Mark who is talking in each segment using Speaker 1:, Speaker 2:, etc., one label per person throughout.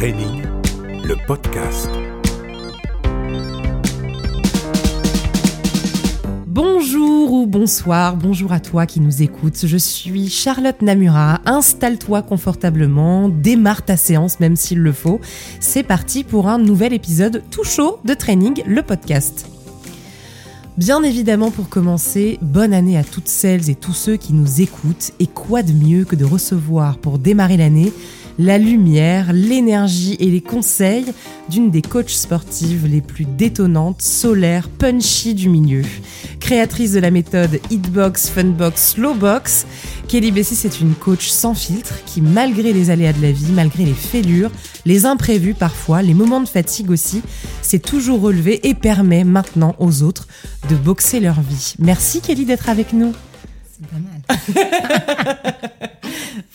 Speaker 1: Training, le podcast.
Speaker 2: Bonjour ou bonsoir, bonjour à toi qui nous écoutes. Je suis Charlotte Namura. Installe-toi confortablement, démarre ta séance même s'il le faut. C'est parti pour un nouvel épisode tout chaud de Training, le podcast. Bien évidemment, pour commencer, bonne année à toutes celles et tous ceux qui nous écoutent. Et quoi de mieux que de recevoir pour démarrer l'année la lumière, l'énergie et les conseils d'une des coachs sportives les plus détonnantes, solaires, punchy du milieu. Créatrice de la méthode Hitbox, Funbox, Slowbox, Kelly Bessis est une coach sans filtre qui, malgré les aléas de la vie, malgré les fêlures, les imprévus parfois, les moments de fatigue aussi, s'est toujours relevée et permet maintenant aux autres de boxer leur vie. Merci Kelly d'être avec nous.
Speaker 3: C'est pas mal.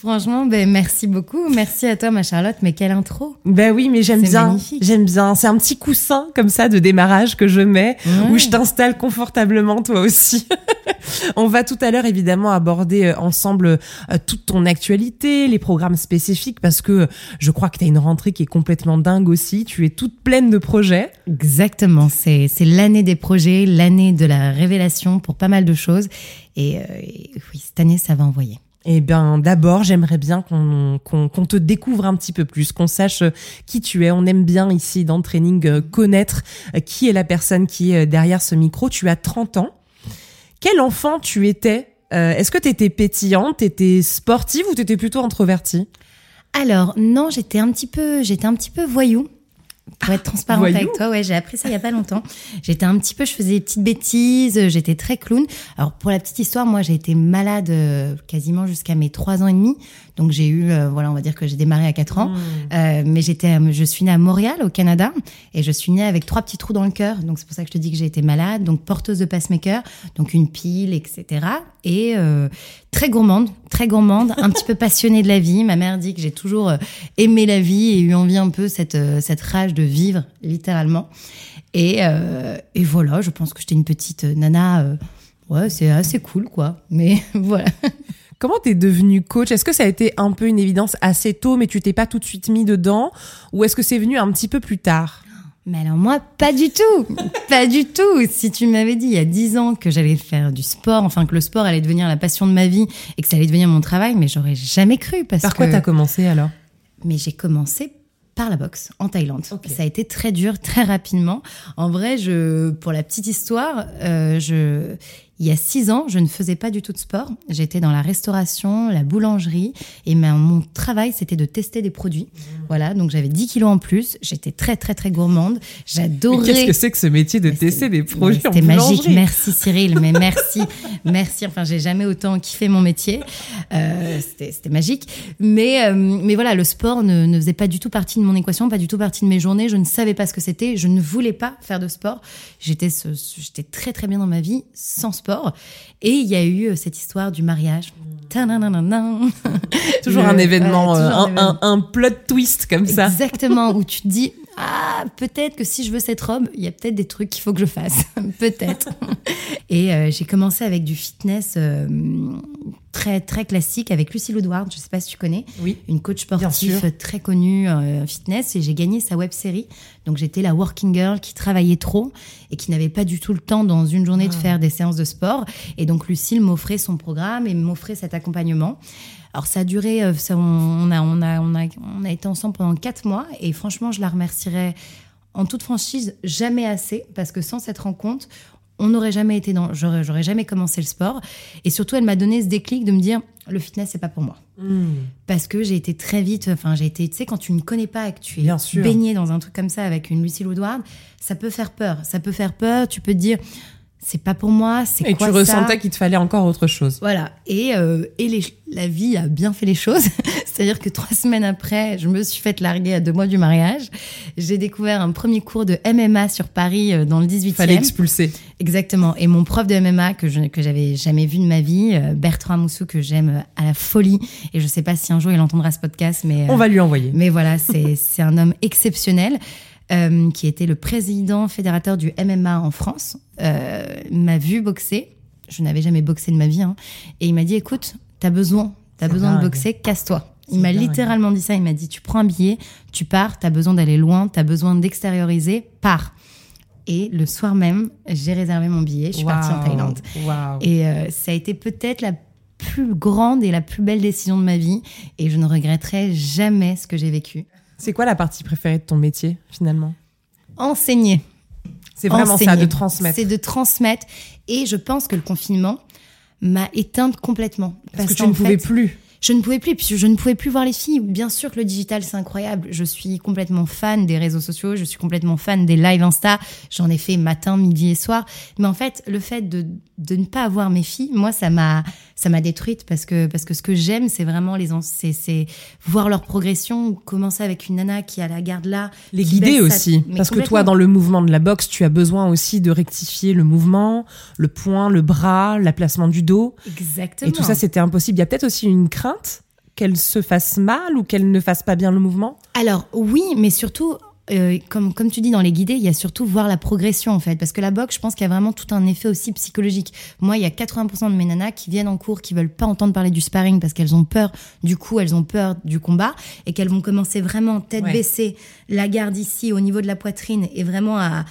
Speaker 3: Franchement, ben, merci beaucoup. Merci à toi, ma Charlotte. Mais quelle intro
Speaker 2: Ben oui, mais j'aime bien. J'aime bien. C'est un petit coussin comme ça de démarrage que je mets où je t'installe confortablement toi aussi. On va tout à l'heure évidemment aborder euh, ensemble euh, toute ton actualité, les programmes spécifiques parce que je crois que tu as une rentrée qui est complètement dingue aussi. Tu es toute pleine de projets.
Speaker 3: Exactement. C'est l'année des projets, l'année de la révélation pour pas mal de choses. Et, euh, oui, cette année, ça va envoyer.
Speaker 2: Eh bien, d'abord, j'aimerais bien qu'on te découvre un petit peu plus, qu'on sache euh, qui tu es. On aime bien ici dans le training euh, connaître euh, qui est la personne qui est derrière ce micro. Tu as 30 ans. Quel enfant tu étais Est-ce que tu étais pétillante, tu étais sportive ou tu étais plutôt introvertie?
Speaker 3: Alors non, j'étais un petit peu, j'étais un petit peu voyou. Pour être transparente avec toi, ouais, j'ai appris ça il y a pas longtemps. J'étais un petit peu, je faisais des petites bêtises, j'étais très clown. Alors pour la petite histoire, moi j'ai été malade euh, quasiment jusqu'à mes trois ans et demi. Donc j'ai eu, euh, voilà, on va dire que j'ai démarré à 4 ans, mmh. euh, mais j'étais, je suis née à Montréal, au Canada, et je suis née avec trois petits trous dans le cœur. Donc c'est pour ça que je te dis que j'ai été malade. Donc porteuse de pacemaker, donc une pile, etc. Et euh, très gourmande, très gourmande, un petit peu passionnée de la vie. Ma mère dit que j'ai toujours euh, aimé la vie et eu envie un peu cette euh, cette rage de vivre, littéralement. Et et voilà, je pense que j'étais une petite nana. ouais, c'est assez cool, quoi. Mais voilà.
Speaker 2: Comment t'es devenue coach? Est-ce que ça a été un peu une évidence assez tôt, mais tu t'es pas tout de suite mis dedans? Ou est-ce que c'est venu un petit peu plus tard?
Speaker 3: Mais alors moi, pas du tout, pas du tout. Si tu m'avais dit il y a dix ans que j'allais faire du sport, enfin que le sport allait devenir la passion de ma vie et que ça allait devenir mon travail, mais j'aurais jamais cru. Parce
Speaker 2: Par quoi t'as commencé alors?
Speaker 3: Mais j'ai commencé par la boxe en Thaïlande. Ça a été très dur, très rapidement. En vrai, je, pour la petite histoire, euh, je, il y a six ans, je ne faisais pas du tout de sport. J'étais dans la restauration, la boulangerie, et mon travail, c'était de tester des produits. Mmh. Voilà, donc j'avais 10 kilos en plus. J'étais très, très, très gourmande. J'adorais.
Speaker 2: Qu'est-ce que c'est que ce métier de tester des produits
Speaker 3: C'était magique. Merci Cyril, mais merci, merci. Enfin, j'ai jamais autant kiffé mon métier. Euh, c'était magique. Mais, euh, mais voilà, le sport ne, ne faisait pas du tout partie de mon équation, pas du tout partie de mes journées. Je ne savais pas ce que c'était. Je ne voulais pas faire de sport. J'étais, j'étais très, très bien dans ma vie sans sport et il y a eu euh, cette histoire du mariage.
Speaker 2: toujours un événement, euh, un, un, plot twist comme ça.
Speaker 3: Exactement, où tu te dis, ah, peut-être que si je veux cette robe, il y a peut-être des trucs qu'il faut que je fasse. peut-être. Et euh, j'ai commencé avec du fitness très très classique avec Lucie Woodward, je sais pas si tu connais,
Speaker 2: oui,
Speaker 3: une coach sportive très connue euh, fitness et j'ai gagné sa web série. Donc j'étais la working girl qui travaillait trop et qui n'avait pas du tout le temps dans une journée de ah. faire des séances de sport et donc Lucille m'offrait son programme et m'offrait cet accompagnement. Alors ça a duré, euh, on, a, on, a, on, a, on a été ensemble pendant quatre mois et franchement je la remercierai en toute franchise jamais assez parce que sans cette rencontre, on n'aurait jamais été dans, j'aurais, jamais commencé le sport. Et surtout, elle m'a donné ce déclic de me dire, le fitness, c'est pas pour moi. Hmm. Parce que j'ai été très vite, enfin, j'ai été, tu sais, quand tu ne connais pas et que tu es baigné dans un truc comme ça avec une Lucie Woodward, ça peut faire peur. Ça peut faire peur. Tu peux te dire, c'est pas pour moi, c'est quoi
Speaker 2: ça Et tu ressentais qu'il te fallait encore autre chose.
Speaker 3: Voilà. Et, euh, et les, la vie a bien fait les choses. C'est-à-dire que trois semaines après, je me suis faite larguer à deux mois du mariage. J'ai découvert un premier cours de MMA sur Paris euh, dans le 18e.
Speaker 2: Fallait expulser.
Speaker 3: Exactement. Et mon prof de MMA que je que j'avais jamais vu de ma vie, euh, Bertrand Moussou que j'aime à la folie. Et je sais pas si un jour il entendra ce podcast, mais
Speaker 2: on va lui envoyer.
Speaker 3: Mais voilà, c'est c'est un homme exceptionnel. Euh, qui était le président fédérateur du MMA en France, euh, m'a vu boxer. Je n'avais jamais boxé de ma vie. Hein, et il m'a dit, écoute, t'as besoin, t'as besoin de boxer, casse-toi. Il m'a littéralement dit ça. Il m'a dit tu prends un billet, tu pars, tu as besoin d'aller loin, tu as besoin d'extérioriser, pars. Et le soir même, j'ai réservé mon billet, je suis partie en Thaïlande. Et euh, ça a été peut-être la plus grande et la plus belle décision de ma vie. Et je ne regretterai jamais ce que j'ai vécu.
Speaker 2: C'est quoi la partie préférée de ton métier, finalement?
Speaker 3: Enseigner.
Speaker 2: C'est vraiment ça, de transmettre.
Speaker 3: C'est de transmettre. Et je pense que le confinement m'a éteinte complètement.
Speaker 2: Parce, que tu ne pouvais plus
Speaker 3: je ne pouvais plus, puisque je ne pouvais plus voir les filles. Bien sûr que le digital, c'est incroyable. Je suis complètement fan des réseaux sociaux, je suis complètement fan des live Insta. J'en ai fait matin, midi et soir. Mais en fait, le fait de, de ne pas avoir mes filles, moi, ça m'a, ça m'a détruite parce que, parce que ce que j'aime, c'est vraiment les, c'est, voir leur progression, commencer avec une nana qui a la garde là.
Speaker 2: Les guider aussi. Parce que toi, dans le mouvement de la boxe, tu as besoin aussi de rectifier le mouvement, le point, le bras, la placement du dos.
Speaker 3: Exactement.
Speaker 2: Et tout ça, c'était impossible. Il y a peut-être aussi une crainte qu'elle se fasse mal ou qu'elle ne fasse pas bien le mouvement
Speaker 3: Alors oui, mais surtout, euh, comme, comme tu dis dans les guidés, il y a surtout voir la progression en fait. Parce que la boxe, je pense qu'il y a vraiment tout un effet aussi psychologique. Moi, il y a 80% de mes nanas qui viennent en cours, qui veulent pas entendre parler du sparring parce qu'elles ont peur du coup, elles ont peur du combat et qu'elles vont commencer vraiment tête baissée, la garde ici au niveau de la poitrine et vraiment à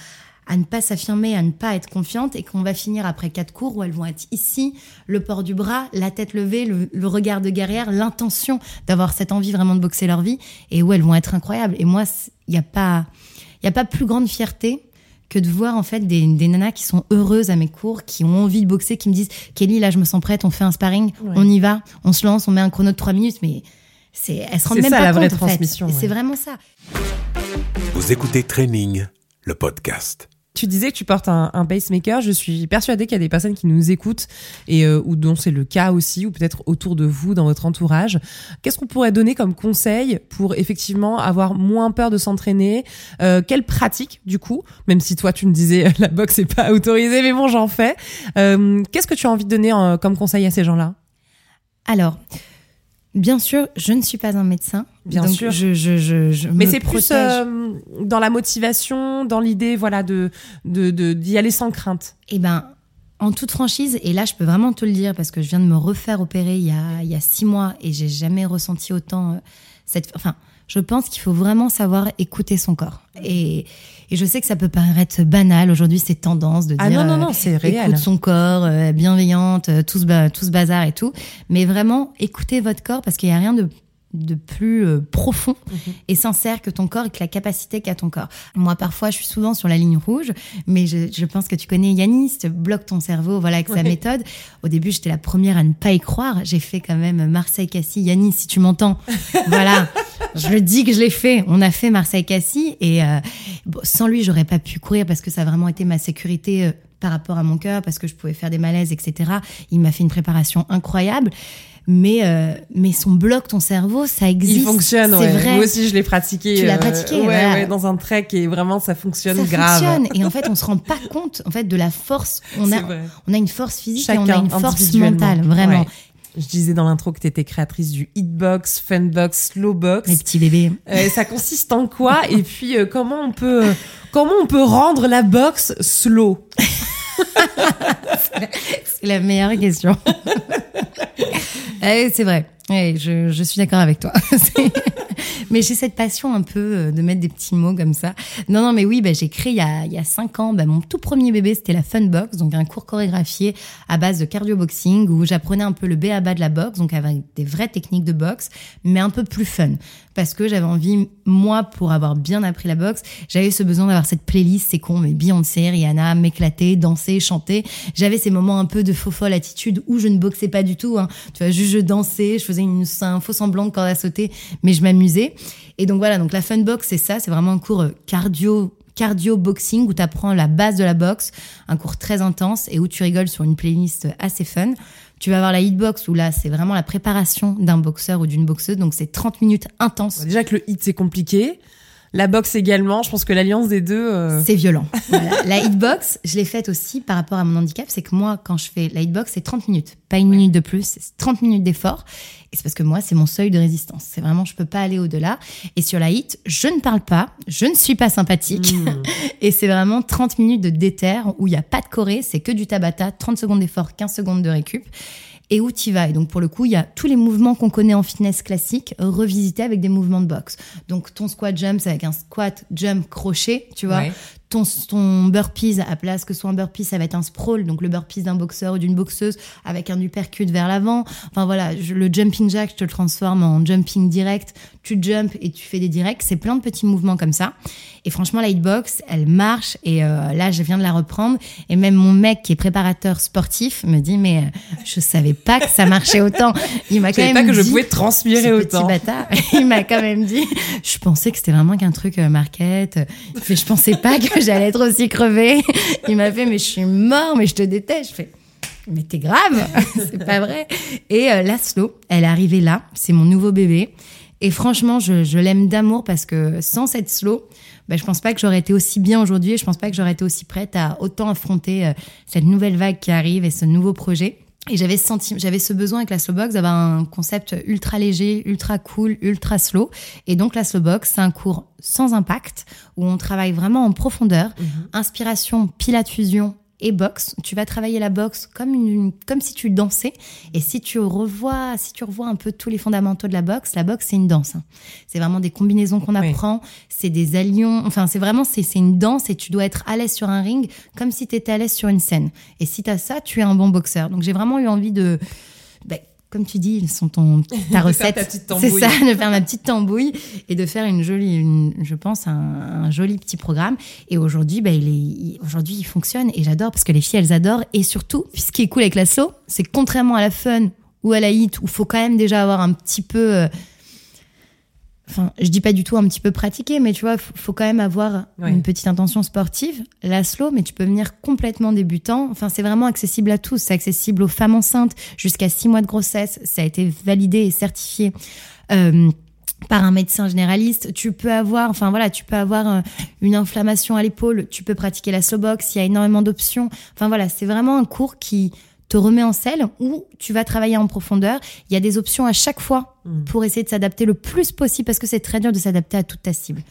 Speaker 3: à ne pas s'affirmer, à ne pas être confiante, et qu'on va finir après quatre cours où elles vont être ici, le port du bras, la tête levée, le, regard de guerrière, l'intention d'avoir cette envie vraiment de boxer leur vie, et où elles vont être incroyables. Et moi, il n'y a pas, il y a pas plus grande fierté que de voir en fait des, des, nanas qui sont heureuses à mes cours, qui ont envie de boxer, qui me disent Kelly, là, je me sens prête, on fait un sparring, on y va, on se lance, on met un chrono de trois minutes, mais c'est, elles se rendent même ça, pas la vraie transmission. C'est vraiment ça.
Speaker 1: Vous écoutez Training, le podcast.
Speaker 2: Tu disais que tu portes un, pacemaker. Je suis persuadée qu'il y a des personnes qui nous écoutent et euh, ou dont c'est le cas aussi, ou peut-être autour de vous, dans votre entourage. Qu'est-ce qu'on pourrait donner comme conseil pour effectivement avoir moins peur de s'entraîner? Euh, Quelle pratique du coup? Même si toi tu me disais la boxe n'est pas autorisée, mais bon j'en fais. Euh, Qu'est-ce que tu as envie de donner euh, comme conseil à ces gens-là?
Speaker 3: Alors. Bien sûr, je ne suis pas un médecin.
Speaker 2: Bien sûr.
Speaker 3: Je, je, je, je
Speaker 2: Mais c'est plus euh, dans la motivation, dans l'idée, voilà, de d'y de, aller sans crainte.
Speaker 3: Eh ben, en toute franchise, et là, je peux vraiment te le dire parce que je viens de me refaire opérer il y a, il y a six mois et j'ai jamais ressenti autant euh, cette, enfin, je pense qu'il faut vraiment savoir écouter son corps. Et, et je sais que ça peut paraître banal. Aujourd'hui, c'est tendance de
Speaker 2: ah
Speaker 3: dire
Speaker 2: non, non, non, c'est
Speaker 3: euh,
Speaker 2: réel.
Speaker 3: écoute son corps, euh, bienveillante, euh, tout ce, tout ce bazar et tout. Mais vraiment, écoutez votre corps parce qu'il n'y a rien de de plus euh, profond mhm. et sincère que ton corps et que la capacité qu'a ton corps. Moi, parfois, je suis souvent sur la ligne rouge, mais je, je pense que tu connais Yanis, bloque ton cerveau, voilà, avec sa méthode. Au début, j'étais la première à ne pas y croire. J'ai fait quand même Marseille-Cassis. Yanis, si tu m'entends, voilà, je le dis que je l'ai fait. On a fait Marseille-Cassis et euh, sans lui, j'aurais pas pu courir parce que ça a vraiment été ma sécurité euh, par rapport à mon cœur, parce que je pouvais faire des malaises, etc. Il m'a fait une préparation incroyable mais euh, mais son bloc ton cerveau ça existe.
Speaker 2: il fonctionne ouais. vrai. moi aussi je l'ai pratiqué
Speaker 3: tu l'as euh, pratiqué
Speaker 2: ouais, ouais, dans un trek et vraiment ça fonctionne ça grave. fonctionne.
Speaker 3: Et en fait on se rend pas compte en fait de la force. On a on a une force physique et on a une force mentale vraiment.
Speaker 2: Je disais dans l'intro que tu étais créatrice du hitbox, funbox, slowbox.
Speaker 3: Les petits bébés.
Speaker 2: Euh, ça consiste en quoi? Et puis euh, comment on peut comment on peut rendre la box slow?
Speaker 3: C'est la meilleure question. Eh, c'est vrai. Eh, je, je suis d'accord avec toi. mais j'ai cette passion un peu euh, de mettre des petits mots comme ça. Non, non, mais oui, bah, j'ai créé il y a, il y a cinq ans, bah, mon tout premier bébé, c'était la Funbox, donc un cours chorégraphié à base de cardio boxing où j'apprenais un peu le B à bas de la boxe, donc avec des vraies techniques de boxe, mais un peu plus fun. Parce que j'avais envie, moi, pour avoir bien appris la boxe, j'avais ce besoin d'avoir cette playlist, c'est con, mais Beyoncé, Rihanna, m'éclater, danser, chanter. J'avais ces moments un peu de faux folle attitude où je ne boxais pas du tout, hein. Tu vois, juste je dansais, je faisais une, un faux semblant de corde à sauter, mais je m'amusais. Et donc voilà, donc la fun box, c'est ça, c'est vraiment un cours euh, cardio cardio boxing où tu apprends la base de la boxe, un cours très intense et où tu rigoles sur une playlist assez fun. Tu vas avoir la hitbox où là, c'est vraiment la préparation d'un boxeur ou d'une boxeuse, donc c'est 30 minutes intenses.
Speaker 2: Déjà que le hit c'est compliqué. La boxe également, je pense que l'alliance des deux. Euh,
Speaker 3: c'est violent. La hitbox, je l'ai faite aussi par rapport à mon handicap. C'est que moi, quand je fais la hitbox, c'est 30 minutes. Pas une minute de plus, c'est 30 minutes d'effort. Et c'est parce que moi, c'est mon seuil de résistance. C'est vraiment, je peux pas aller au-delà. Et sur la hit, je ne parle pas, je ne suis pas sympathique. Hmm. et c'est vraiment 30 minutes de déter où il n'y a pas de choré, c'est que du tabata, 30 secondes d'effort, 15 secondes de récup. Et où tu vas. Et donc pour le coup, il y a tous les mouvements qu'on connaît en fitness classique revisités avec des mouvements de boxe. Donc ton squat jump, c'est avec un squat jump crochet, tu vois ton, ton burpees, à place que ce soit un burpee, ça va être un sprawl, donc le burpees d'un boxeur ou d'une boxeuse avec un uppercut vers l'avant. Enfin voilà, le jumping jack, je te le transforme en jumping direct. Tu jump et tu fais des directs. C'est plein de petits mouvements comme ça. Et franchement, la hitbox, elle marche. Et euh, là, je viens de la reprendre. Et même mon mec, qui est préparateur sportif, me dit mais euh, je savais pas que ça marchait autant.
Speaker 2: Il m'a quand même pas que je pouvais transpirer autant.
Speaker 3: Petit bâtard. Il m'a quand même dit. Je pensais que c'était vraiment qu'un truc euh, market. Je pensais pas que j'allais être aussi crevée. Il m'a fait mais je suis mort, mais je te déteste. Je fais mais t'es grave, c'est pas vrai. Et euh, Laszlo, elle est arrivée là, c'est mon nouveau bébé. Et franchement, je, l'aime d'amour parce que sans cette slow, ben, je pense pas que j'aurais été aussi bien aujourd'hui et je pense pas que j'aurais été aussi prête à autant affronter euh, cette nouvelle vague qui arrive et ce nouveau projet. Et j'avais senti, j'avais ce besoin avec la Slowbox d'avoir un concept ultra léger, ultra cool, ultra slow. Et donc la Slowbox, c'est un cours sans impact où on travaille vraiment en profondeur, mhm. inspiration, pilate fusion et boxe. Tu vas travailler la boxe comme une, comme si tu dansais. Et si tu revois, si tu revois un peu tous les fondamentaux de la boxe, la boxe c'est une danse. Hein. C'est vraiment des combinaisons qu'on apprend, c'est des allions. Enfin, c'est vraiment c'est une danse et tu dois être à l'aise sur un ring comme si tu étais à l'aise sur une scène. Et si tu as ça, tu es un bon boxeur. Donc j'ai vraiment eu envie de ben, comme tu dis, ils sont ton, ta recette. C'est ça, de faire ma petite tambouille et de faire une jolie, je pense, un, joli petit programme. Et aujourd'hui, bah, il aujourd'hui, il fonctionne et j'adore parce que les filles, elles adorent. Et surtout, ce qui est cool avec la slow, c'est contrairement à la fun ou à la hit où faut quand même déjà avoir un petit peu, euh, enfin, je dis pas du tout un petit peu pratiqué, mais tu vois, faut, faut quand même avoir une petite intention sportive. La slow, mais tu peux venir complètement débutant. Enfin, c'est vraiment accessible à tous. C'est accessible aux femmes enceintes jusqu'à six mois de grossesse. Ça a été validé et certifié. Euh, par un médecin généraliste, tu peux avoir, enfin voilà, tu peux avoir euh, une inflammation à l'épaule, tu peux pratiquer la slow box, il y a énormément d'options. Enfin voilà, c'est vraiment un cours qui te remet en selle ou tu vas travailler en profondeur. Il y a des options à chaque fois mm. pour essayer de s'adapter le plus possible parce que c'est très dur de s'adapter à toute ta cible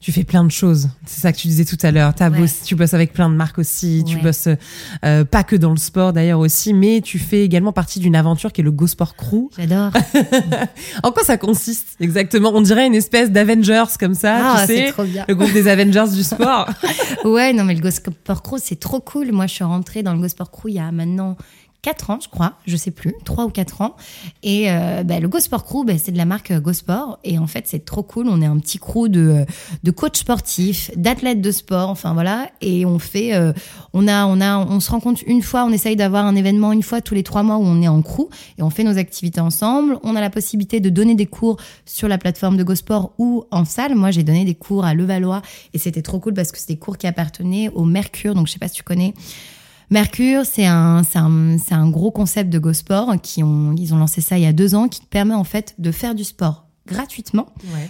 Speaker 2: tu fais plein de choses. C'est ça que tu disais tout à l'heure. Tu bosses avec plein de marques aussi. Tu bosses euh, pas que dans le sport d'ailleurs aussi, mais tu fais également partie d'une aventure qui est le Go Sport Crew.
Speaker 3: J'adore.
Speaker 2: en quoi ça consiste exactement? On dirait une espèce d'Avengers comme ça, ah, tu sais, trop bien. le groupe des Avengers du sport.
Speaker 3: ouais, non mais le Go Sport Crew c'est trop cool. Moi je suis rentrée dans le Go Sport Crew il y a maintenant 4 ans, je crois, je sais plus, 3 ou 4 ans. Et euh, bah, le Go Sport Crew, bah, c'est de la marque Go Sport. Et en fait, c'est trop cool. On est un petit crew de, de coachs sportifs, d'athlètes de sport, enfin voilà. Et on fait, euh, on a, on a, on se rencontre une fois, on essaye d'avoir un événement une fois tous les 3 mois où on est en crew et on fait nos activités ensemble. On a la possibilité de donner des cours sur la plateforme de Go Sport ou en salle. Moi, j'ai donné des cours à Levallois et c'était trop cool parce que c'était des cours qui appartenaient au Mercure. Donc, je sais pas si tu connais. Mercure, c'est un, un, un gros concept de GoSport qui ont, ils ont lancé ça il y a deux ans, qui te permet en fait de faire du sport gratuitement,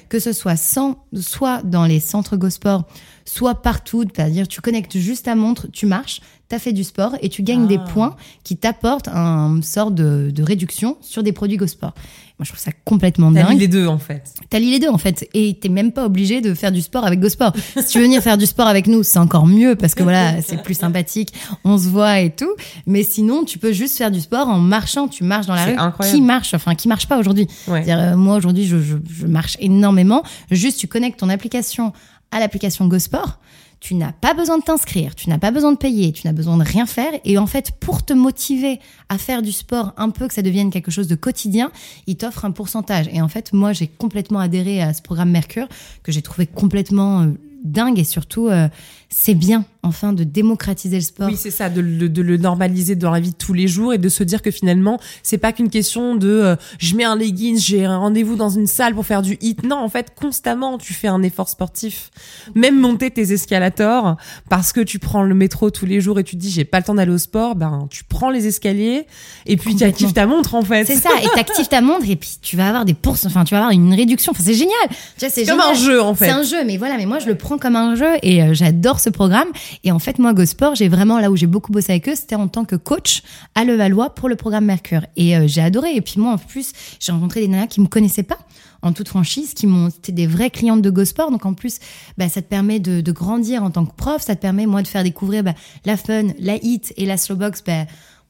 Speaker 3: que ce soit sans, soit dans les centres GoSport, soit partout, c'est-à-dire tu connectes juste ta montre, tu marches, tu as fait du sport et tu gagnes des ah. points qui t'apportent un sort de, de réduction sur des produits GoSport. Moi, je trouve ça complètement dingue. T'as
Speaker 2: les deux, en fait.
Speaker 3: T'as les deux, en fait. Et t'es même pas obligé de faire du sport avec GoSport. si tu veux venir faire du sport avec nous, c'est encore mieux parce que voilà, c'est plus sympathique. On se voit et tout. Mais sinon, tu peux juste faire du sport en marchant. Tu marches dans la rue. Incroyable. Qui marche? Enfin, qui marche pas aujourd'hui? Euh, moi, aujourd'hui, je, je, je marche énormément. Juste, tu connectes ton application à l'application GoSport tu n'as pas besoin de t'inscrire, tu n'as pas besoin de payer, tu n'as besoin de rien faire. Et en fait, pour te motiver à faire du sport un peu, que ça devienne quelque chose de quotidien, il t'offre un pourcentage. Et en fait, moi, j'ai complètement adhéré à ce programme Mercure, que j'ai trouvé complètement euh, dingue et surtout, euh, c'est bien enfin de démocratiser le sport.
Speaker 2: Oui, c'est ça, de, le normaliser dans la vie de tous les jours et de se dire que finalement, c'est pas qu'une question de euh, je mets un leggings, j'ai un rendez-vous dans une salle pour faire du hit. Non, en fait, constamment, tu fais un effort sportif. Même monter tes escalators parce que tu prends le métro tous les jours et tu te dis j'ai pas le temps d'aller au sport, ben tu prends les escaliers et puis tu actives ta montre en fait.
Speaker 3: C'est ça, et tu actives ta montre et puis tu vas avoir des pources, enfin tu vas avoir une réduction. Enfin c'est génial.
Speaker 2: c'est comme un jeu en fait.
Speaker 3: C'est un jeu, mais voilà, mais moi je le prends comme un jeu et euh, j'adore ce programme. Et en fait, moi, GoSport, j'ai vraiment, là où j'ai beaucoup bossé avec eux, c'était en tant que coach à Levallois pour le programme Mercure. Et euh, j'ai adoré. Et puis moi, en plus, j'ai rencontré des nanas qui me connaissaient pas en toute franchise, qui m'ont, c'était des vraies clientes de GoSport. Donc en plus, bah, ça te permet de, de, grandir en tant que prof. Ça te permet, moi, de faire découvrir bah, la fun, la hit et la slowbox, bah,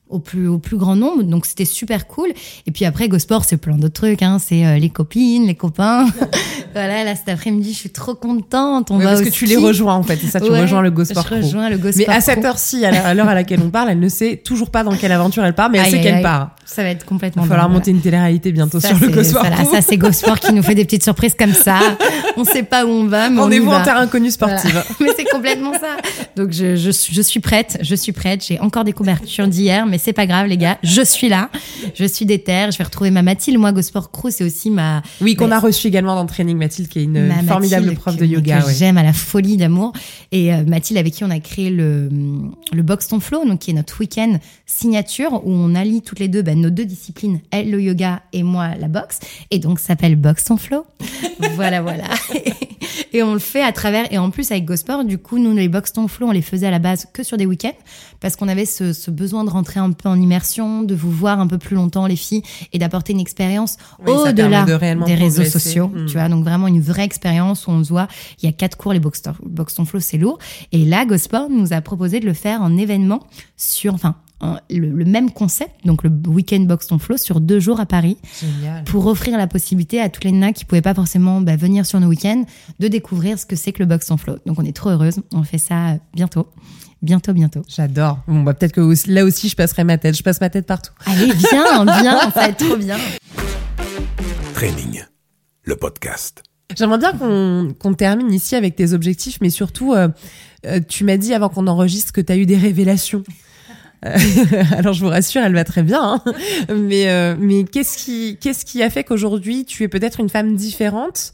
Speaker 3: au plus au plus grand nombre. Donc c'était super cool. Et puis après Gosport c'est plein d'autres trucs hein. C'est euh, les copines les copains. Voilà là cet après-midi je suis trop contente. On va
Speaker 2: parce
Speaker 3: que
Speaker 2: tu les rejoins en fait. C'est ça tu rejoins le Gosport
Speaker 3: je rejoins le Gosport
Speaker 2: mais à cette heure-ci à l'heure à laquelle on parle elle ne sait toujours pas dans quelle aventure elle part mais elle sait qu'elle part
Speaker 3: ça va être complètement
Speaker 2: il va falloir monter une télé-réalité bientôt sur le Gosport
Speaker 3: voilà ça c'est Gosport qui nous fait des petites surprises comme ça on sait pas où on va mais
Speaker 2: rendez-vous
Speaker 3: en
Speaker 2: terrain inconnu sportive
Speaker 3: mais c'est complètement ça donc je, je, je suis prête je suis prête j'ai encore des couvertures d'hier mais c'est pas grave, les gars. Je suis là. Je suis déterre. Je vais retrouver ma Mathilde. Moi, Gosport Crew, c'est aussi ma.
Speaker 2: Oui, qu'on a reçu également dans le training, Mathilde, qui est une formidable prof de yoga.
Speaker 3: Que J'aime à la folie d'amour. Et euh, Mathilde, avec qui on a créé le, le Box Ton Flow, donc qui est notre week-end signature où on allie toutes les deux ben, nos deux disciplines, elle le yoga et moi la boxe. Et donc, ça s'appelle Box Ton Flow. voilà, voilà. et on le fait à travers. Et en plus, avec Gosport, du coup, nous, les Box Ton Flow, on les faisait à la base que sur des week-ends parce qu'on avait ce, ce besoin de rentrer un peu en immersion, de vous voir un peu plus longtemps les filles et d'apporter une expérience au-delà des réseaux sociaux. Hmm. Tu vois, donc vraiment une vraie expérience où on se voit. Il y a quatre cours, les box, box flow, c'est lourd. Et là, Gosport nous a proposé de le faire en événement sur, enfin, le, même concept, donc le week-end Box Ton Flow, sur deux jours à Paris,
Speaker 2: Génial.
Speaker 3: pour offrir la possibilité à toutes les nanas qui pouvaient pas forcément bah, venir sur nos week-ends de découvrir ce que c'est que le Box Ton Flow. Donc on est trop heureuse, on fait ça bientôt bientôt, bientôt.
Speaker 2: J'adore. Bon, bah, peut-être que là aussi, je passerai ma tête. Je passe ma tête partout.
Speaker 3: Allez, viens, viens, ça va être trop bien.
Speaker 1: Training, le podcast.
Speaker 2: J'aimerais bien qu'on termine ici avec tes objectifs, mais surtout, euh, euh, tu m'as dit avant qu'on enregistre que tu as eu des révélations. Euh, alors je vous rassure, elle va très bien. Hein. Mais mais qu'est-ce qui qu'est-ce qui a fait qu'aujourd'hui tu es peut-être une femme différente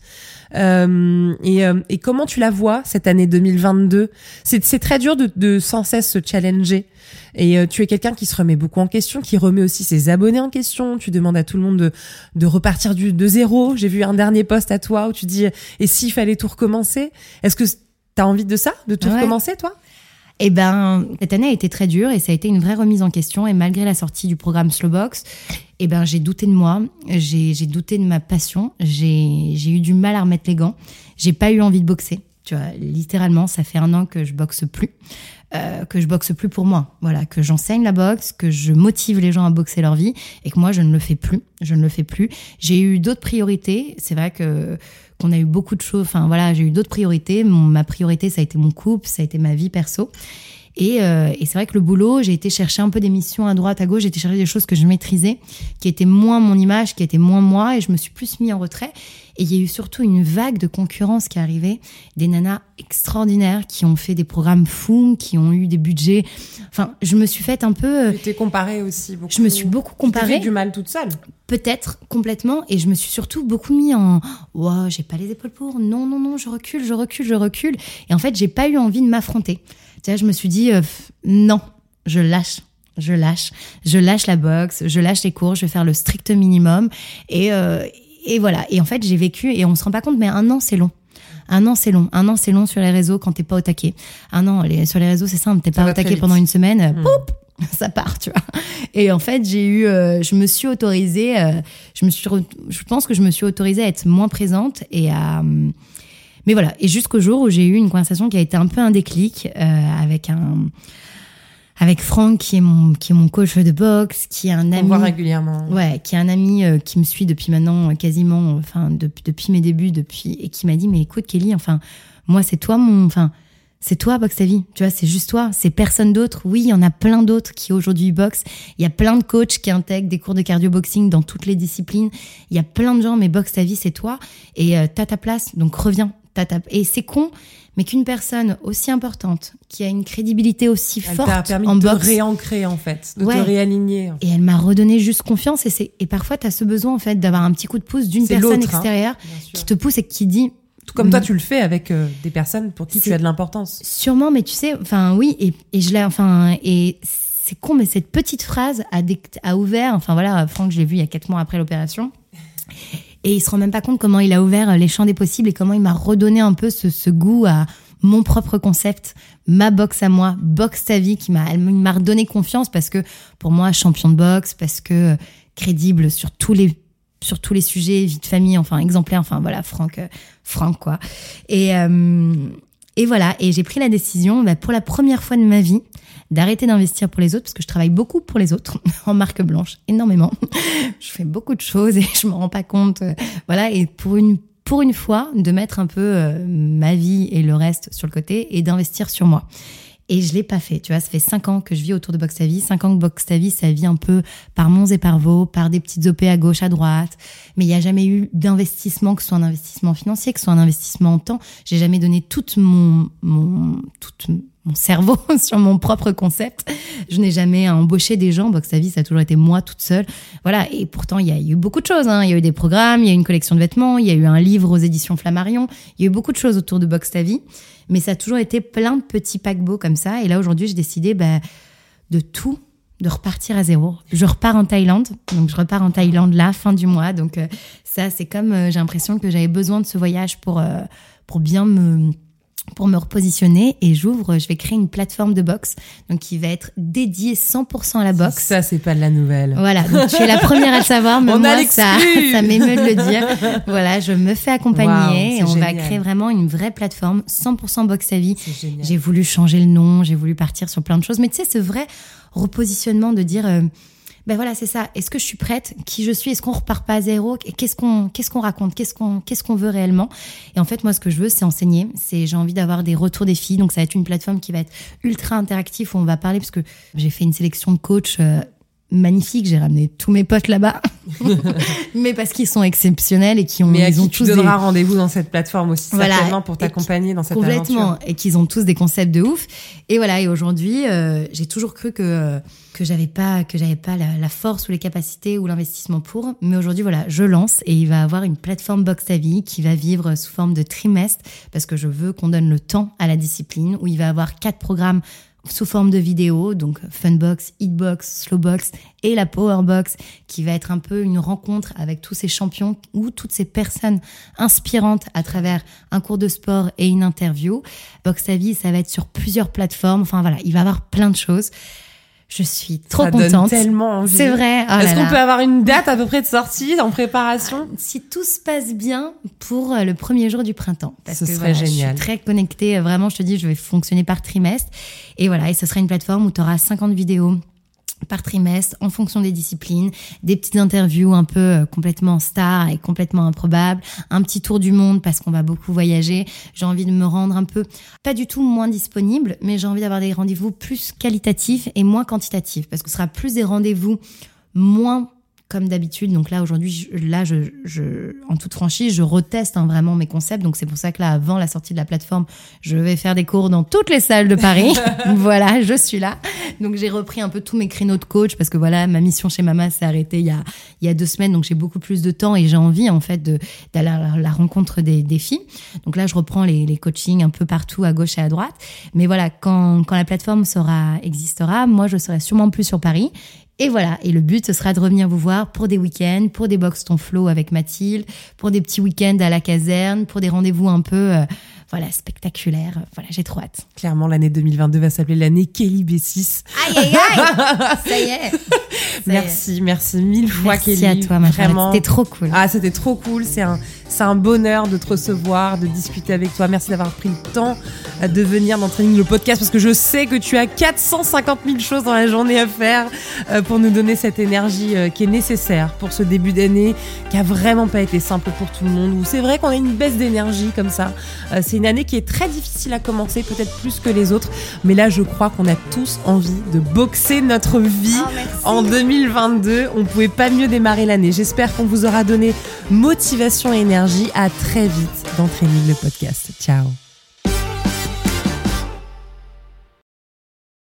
Speaker 2: euh, et, euh, et, comment tu la vois cette année 2022 C'est très dur de, de, sans cesse se challenger. Et euh, tu es quelqu'un qui se remet beaucoup en question, qui remet aussi ses abonnés en question. Tu demandes à tout le monde de, de repartir du, de zéro. J'ai vu un dernier post à toi où tu dis et s'il fallait tout recommencer? Est-ce que tu as envie de ça, de tout recommencer, toi?
Speaker 3: Eh ben, cette année a été très dure et ça a été une vraie remise en question. Et malgré la sortie du programme Slowbox, eh ben, j'ai douté de moi, j'ai douté de ma passion, j'ai eu du mal à remettre les gants, j'ai pas eu envie de boxer. Tu vois, littéralement, ça fait un an que je boxe plus, euh, que je boxe plus pour moi. Voilà, que j'enseigne la boxe, que je motive les gens à boxer leur vie et que moi je ne le fais plus. Je ne le fais plus. J'ai eu d'autres priorités. C'est vrai que qu'on a eu beaucoup de choses. Enfin voilà, j'ai eu d'autres priorités. ma priorité, ça a été mon couple, ça a été ma vie perso. Et, euh, et c'est vrai que le boulot, j'ai été chercher un peu des missions à droite, à gauche, j'ai été chercher des choses que je maîtrisais, qui étaient moins mon image, qui étaient moins moi, et je me suis plus mis en retrait. Et il y a eu surtout une vague de concurrence qui est arrivée, des nanas extraordinaires qui ont fait des programmes fous, qui ont eu des budgets. Enfin, je me suis faite un peu.
Speaker 2: Euh, tu t'es comparée aussi beaucoup.
Speaker 3: Je me suis beaucoup comparée.
Speaker 2: Tu du mal toute seule.
Speaker 3: Peut-être complètement, et je me suis surtout beaucoup mis en. Wow, j'ai pas les épaules pour. Non, non, non, je recule, je recule, je recule. Et en fait, j'ai pas eu envie de m'affronter je me suis dit, euh, non, je lâche. Je lâche, je lâche la boxe, je lâche les cours, je vais faire le strict minimum et, euh, et voilà. Et en fait, j'ai vécu et on se rend pas compte, mais un an c'est long. Un an, c'est long. Un an, c'est long sur les réseaux quand t'es pas au taquet. Un an, sur les réseaux, c'est simple. T'es pas au taquet pendant une semaine, hmm. ça part, tu vois. Et en fait, j'ai eu, euh, je me suis autorisée, je me suis, je pense que je me suis autorisée à être moins présente et à, mais voilà, et jusqu'au jour où j'ai eu une conversation qui a été un peu un déclic euh, avec un avec Franck qui est mon qui est mon coach de boxe, qui est un ami. On
Speaker 2: voit régulièrement.
Speaker 3: Ouais, qui est un ami euh, qui me suit depuis maintenant euh, quasiment, enfin depuis mes débuts, depuis et qui m'a dit mais écoute Kelly, enfin moi c'est toi mon, enfin c'est toi boxe ta vie, tu vois, c'est juste toi, c'est personne d'autre. Oui, il y en a plein d'autres qui aujourd'hui boxent. Il y a plein de coachs qui intègrent des cours de cardio boxing dans toutes les disciplines. Il y a plein de gens, mais boxe ta vie, c'est toi et euh, t'as ta place, donc reviens, et c'est con, mais qu'une personne aussi importante, qui a une crédibilité aussi
Speaker 2: elle
Speaker 3: forte
Speaker 2: permis
Speaker 3: en
Speaker 2: de
Speaker 3: boxe,
Speaker 2: te réancrer en fait, de te réaligner.
Speaker 3: Et elle m'a redonné juste confiance. Et, c'est, et parfois, tu as ce besoin en fait d'avoir un petit coup de pouce d'une personne hein, extérieure qui te pousse et qui dit
Speaker 2: tout comme toi, tu le fais avec euh, des personnes pour qui tu as de l'importance.
Speaker 3: Sûrement, mais tu sais, enfin oui, et, et je l'ai, enfin, et c'est con, mais cette petite phrase a, a ouvert, enfin voilà, Franck, je l'ai vu il y a quatre mois après l'opération. Et il se rend même pas compte comment il a ouvert les champs des possibles et comment il m'a redonné un peu ce, goût à mon propre concept, ma boxe à moi, boxe ta vie, qui m'a, m'a redonné confiance parce que pour moi, champion de boxe, parce que crédible sur tous les sur tous les sujets, vie de famille, enfin exemplaire, enfin voilà, Franck, euh, Franck quoi. Et euh, Et voilà, et j'ai pris la décision bah, pour la première fois de ma vie d'arrêter d'investir pour les autres parce que je travaille beaucoup pour les autres en marque blanche, énormément. je fais beaucoup de choses et je me rends pas compte. Euh, voilà, et pour une pour une fois de mettre un peu euh, ma vie et le reste sur le côté et d'investir sur moi. Et je l'ai pas fait. Tu vois, ça fait cinq ans que je vis autour de Box Ta. Cinq ans que Box Ta Vie, ça vit un peu par monts et par vaux, par des petites OP à gauche, à droite. Mais il n'y a jamais eu d'investissement, que ce soit un investissement financier, que ce soit un investissement en temps. J'ai jamais donné toute mon, mon, toute mon cerveau sur mon propre concept. Je n'ai jamais embauché des gens. Box Ta Vie, ça a toujours été moi toute seule. Voilà. Et pourtant, il y a eu beaucoup de choses. Hein. Il y a eu des programmes, il y a eu une collection de vêtements, il y a eu un livre aux éditions Flammarion. Il y a eu beaucoup de choses autour de Box Ta Vie. Mais ça a toujours été plein de petits paquebots comme ça. Et là, aujourd'hui, j'ai décidé bah, de tout, de repartir à zéro. Je repars en Thaïlande. Donc, je repars en Thaïlande là, fin du mois. Donc, euh, ça, c'est comme euh, j'ai l'impression que j'avais besoin de ce voyage pour, euh, pour bien me pour me repositionner et j'ouvre, je vais créer une plateforme de boxe donc qui va être dédiée 100% à la boxe.
Speaker 2: Ça c'est pas de la nouvelle.
Speaker 3: Voilà, donc tu es la première à le savoir, mais moi ça ça m'émeut de le dire. Voilà, je me fais accompagner et on va créer vraiment une vraie plateforme 100% boxe à vie. J'ai voulu changer le nom, j'ai voulu partir sur plein de choses, mais tu sais ce vrai repositionnement de dire euh, ben voilà, c'est ça. Est-ce que je suis prête? Qui je suis? Est-ce qu'on repart pas à zéro? Qu'est-ce qu'on qu'est-ce qu'on raconte? Qu'est-ce qu'on qu'est-ce qu'on veut réellement? Et en fait, moi, ce que je veux, c'est enseigner. C'est j'ai envie d'avoir des retours des filles. Donc, ça va être une plateforme qui va être ultra interactive où on va parler parce que j'ai fait une sélection de coachs. Magnifique, j'ai ramené tous mes potes là-bas, mais parce qu'ils sont exceptionnels et qui ont,
Speaker 2: mais
Speaker 3: ils ont
Speaker 2: tu tous donneras rendez-vous dans cette plateforme aussi voilà, certainement pour t'accompagner dans cette
Speaker 3: complètement, et qu'ils ont tous des concepts de ouf. Et voilà, et aujourd'hui, euh, j'ai toujours cru que que j'avais pas que j'avais pas la, force ou les capacités ou l'investissement pour. Mais aujourd'hui, voilà, je lance et il va avoir une plateforme Box ta vie qui va vivre sous forme de trimestre parce que je veux qu'on donne le temps à la discipline où il va avoir quatre programmes sous forme de vidéo, donc Funbox, Hitbox, Slowbox et la Powerbox, qui va être un peu une rencontre avec tous ces champions ou toutes ces personnes inspirantes à travers un cours de sport et une interview. Box ta vie, ça va être sur plusieurs plateformes. Enfin voilà, il va y avoir plein de choses. Je suis trop
Speaker 2: ça
Speaker 3: contente.
Speaker 2: Donne tellement envie.
Speaker 3: C'est vrai.
Speaker 2: Oh Est-ce qu'on peut avoir une date à peu près de sortie en préparation?
Speaker 3: Si tout se passe bien pour euh, le premier jour du printemps.
Speaker 2: Parce ce serait génial.
Speaker 3: Je suis très connectée. Vraiment, je te dis, je vais fonctionner par trimestre. Et voilà, et ce sera une plateforme où tu auras 50 vidéos par trimestre en fonction des disciplines, des petites interviews un peu euh, complètement star et complètement improbables, un petit tour du monde parce qu'on va beaucoup voyager. J'ai envie de me rendre un peu, pas du tout moins disponible, mais j'ai envie d'avoir des rendez-vous plus qualitatifs et moins quantitatifs parce que ce sera plus des rendez-vous moins comme d'habitude. Donc là, aujourd'hui, là, je, je, en toute franchise, je reteste hein, vraiment mes concepts. Donc c'est pour ça que là, avant la sortie de la plateforme, je vais faire des cours dans toutes les salles de Paris. voilà, je suis là. Donc j'ai repris un peu tous mes créneaux de coach parce que voilà, ma mission chez Mama s'est arrêtée il y a, il y a deux semaines. Donc j'ai beaucoup plus de temps et j'ai envie en fait d'aller à la rencontre des, des, filles. Donc là, je reprends les, les coachings un peu partout à gauche et à droite. Mais voilà, quand, quand la plateforme sera, existera, moi, je serai sûrement plus sur Paris et voilà, et le but, ce sera de revenir vous voir pour des week-ends, pour des box ton flow avec Mathilde, pour des petits week-ends à la caserne, pour des rendez-vous un peu, euh, voilà, spectaculaires. Voilà, j'ai trop hâte.
Speaker 2: Clairement, l'année 2022 va s'appeler l'année Kelly B6.
Speaker 3: Aïe, aïe, aïe Ça y est
Speaker 2: Merci, merci mille fois
Speaker 3: Kelly.
Speaker 2: Merci
Speaker 3: à toi, ma Vraiment. C'était trop cool.
Speaker 2: Ah, c'était trop cool. C'est un, c'est un bonheur de te recevoir, de discuter avec toi. Merci d'avoir pris le temps de venir dans Training le podcast parce que je sais que tu as 450 000 choses dans la journée à faire euh, pour nous donner cette énergie euh, qui est nécessaire pour ce début d'année qui a vraiment pas été simple pour tout le monde. c'est vrai qu'on a une baisse d'énergie comme ça. Euh, c'est une année qui est très difficile à commencer, peut-être plus que les autres. Mais là, je crois qu'on a tous envie de boxer notre vie
Speaker 3: oh,
Speaker 2: en 2022. On pouvait pas mieux démarrer l'année. J'espère qu'on vous aura donné motivation et À très vite dans Training le podcast. Ciao.